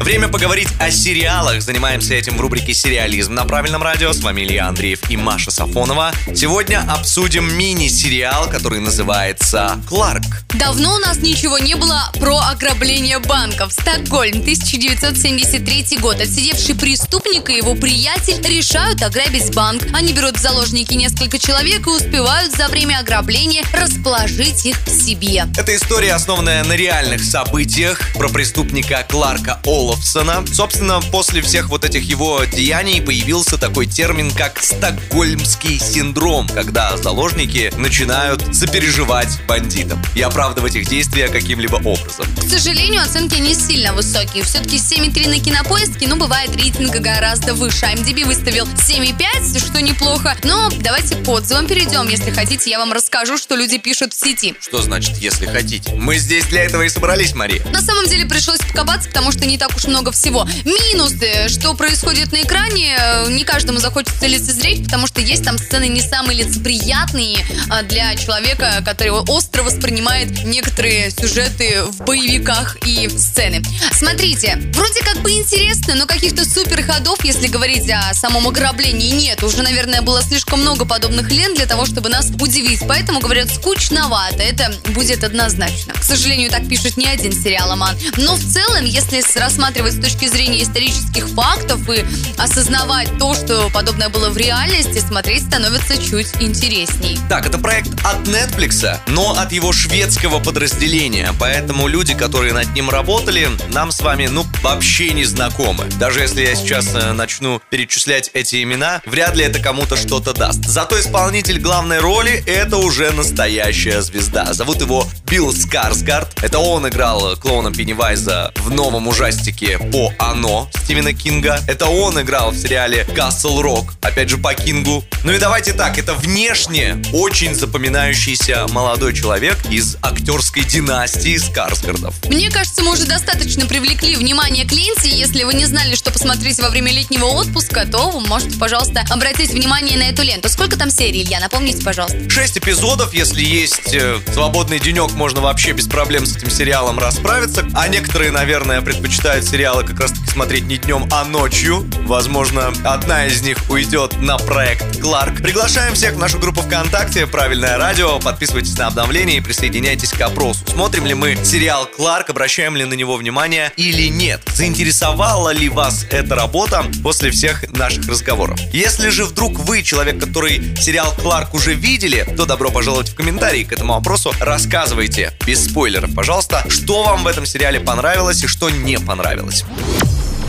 Время поговорить о сериалах. Занимаемся этим в рубрике «Сериализм» на правильном радио. С вами Илья Андреев и Маша Сафонова. Сегодня обсудим мини-сериал, который называется «Кларк». Давно у нас ничего не было про ограбление банков. Стокгольм, 1973 год. Отсидевший преступник и его приятель решают ограбить банк. Они берут в заложники несколько человек и успевают за время ограбления расположить их к себе. Это история, основанная на реальных событиях про преступника Кларка Олафсона. Собственно, после всех вот этих его деяний появился такой термин, как «стокгольмский синдром», когда заложники начинают сопереживать бандитам и оправдывать их действия каким-либо образом. К сожалению, оценки не сильно высокие. Все-таки 7,3 на кинопоиске, ну, бывает рейтинга гораздо выше. IMDb выставил 7,5, что неплохо. Но давайте к отзывам перейдем. Если хотите, я вам расскажу, что люди пишут в сети. Что значит, если хотите? Мы здесь для этого и собрались, Мария. На самом деле пришлось покопаться, потому что не так уж много всего. Минусы, что происходит на экране, э, не каждому захочется лицезреть, потому что есть там сцены не самые лицеприятные а, для человека, который остро воспринимает некоторые сюжеты в боевиках и сцены. Смотрите, вроде как бы интересно, но каких-то супер ходов, если говорить о самом ограблении, нет. Уже, наверное, было слишком много подобных лент для того, чтобы нас удивить. Поэтому, говорят, скучновато. Это будет однозначно. К сожалению, так пишет не один сериал Аман. Но в целом, если рассматривать с точки зрения исторических фактов и осознавать то, что подобное было в реальности, смотреть становится чуть интересней. Так, это проект от Netflix, но от его шведского подразделения, поэтому люди, которые над ним работали, нам с вами, ну, вообще не знакомы. Даже если я сейчас э, начну перечислять эти имена, вряд ли это кому-то что-то даст. Зато исполнитель главной роли — это уже настоящая звезда. Зовут его Билл Скарсгард. Это он играл клоуна Пеннивайза в новом ужастике по «Оно» Стивена Кинга. Это он играл в сериале «Касл Рок», опять же по Кингу. Ну и давайте так, это внешне очень запоминающийся молодой человек из актерской династии Скарсгардов. Мне кажется, мы уже достаточно привлекли внимание к ленте. Если вы не знали, что посмотреть во время летнего отпуска, то вы можете, пожалуйста, обратить внимание на эту ленту. Сколько там серий, Илья? Напомните, пожалуйста. Шесть эпизодов, если есть э, свободный денек, можно вообще без проблем с этим сериалом расправиться. А некоторые, наверное, предпочитают сериалы как раз таки смотреть не днем, а ночью. Возможно, одна из них уйдет на проект Кларк. Приглашаем всех в нашу группу ВКонтакте «Правильное радио». Подписывайтесь на обновления и присоединяйтесь к опросу. Смотрим ли мы сериал «Кларк», обращаем ли на него внимание или нет? Заинтересовала ли вас эта работа после всех наших разговоров? Если же вдруг вы человек, который сериал «Кларк» уже видели, то добро пожаловать в комментарии к этому вопросу. Рассказывайте, без спойлеров, пожалуйста, что вам в этом сериале понравилось и что не понравилось.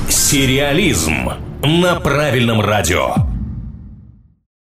Сериализм на правильном радио.